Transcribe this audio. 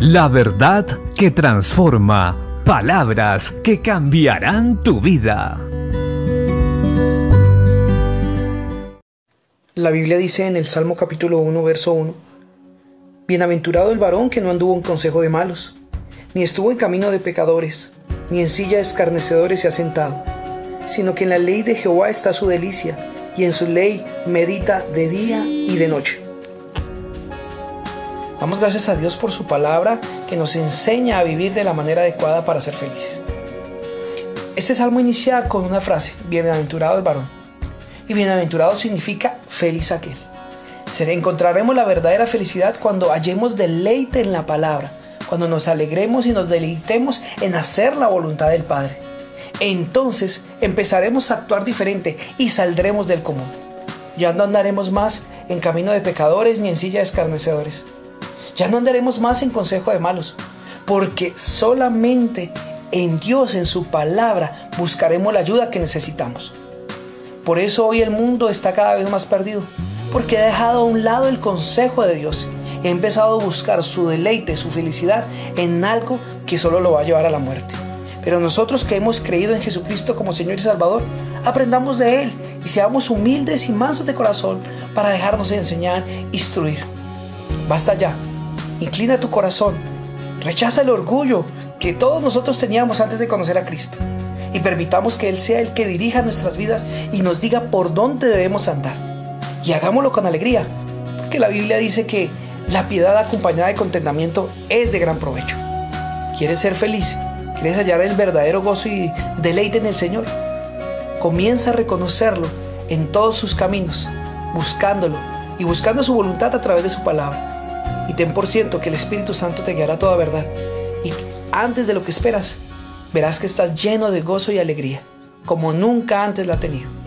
La verdad que transforma. Palabras que cambiarán tu vida. La Biblia dice en el Salmo capítulo 1, verso 1, Bienaventurado el varón que no anduvo en consejo de malos, ni estuvo en camino de pecadores, ni en silla de escarnecedores se ha sentado, sino que en la ley de Jehová está su delicia, y en su ley medita de día y de noche. Damos gracias a Dios por su palabra que nos enseña a vivir de la manera adecuada para ser felices. Este salmo inicia con una frase, bienaventurado el varón. Y bienaventurado significa feliz aquel. Encontraremos la verdadera felicidad cuando hallemos deleite en la palabra, cuando nos alegremos y nos deleitemos en hacer la voluntad del Padre. Entonces empezaremos a actuar diferente y saldremos del común. Ya no andaremos más en camino de pecadores ni en silla de escarnecedores ya no andaremos más en consejo de malos, porque solamente en Dios, en su palabra, buscaremos la ayuda que necesitamos. Por eso hoy el mundo está cada vez más perdido, porque ha dejado a un lado el consejo de Dios y ha empezado a buscar su deleite, su felicidad en algo que solo lo va a llevar a la muerte. Pero nosotros que hemos creído en Jesucristo como Señor y Salvador, aprendamos de Él y seamos humildes y mansos de corazón para dejarnos enseñar, instruir. Basta ya Inclina tu corazón. Rechaza el orgullo que todos nosotros teníamos antes de conocer a Cristo. Y permitamos que Él sea el que dirija nuestras vidas y nos diga por dónde debemos andar. Y hagámoslo con alegría, porque la Biblia dice que la piedad acompañada de contentamiento es de gran provecho. ¿Quieres ser feliz? ¿Quieres hallar el verdadero gozo y deleite en el Señor? Comienza a reconocerlo en todos sus caminos, buscándolo y buscando su voluntad a través de su palabra y ten por cierto que el Espíritu Santo te guiará toda verdad. Y antes de lo que esperas, verás que estás lleno de gozo y alegría, como nunca antes la has tenido.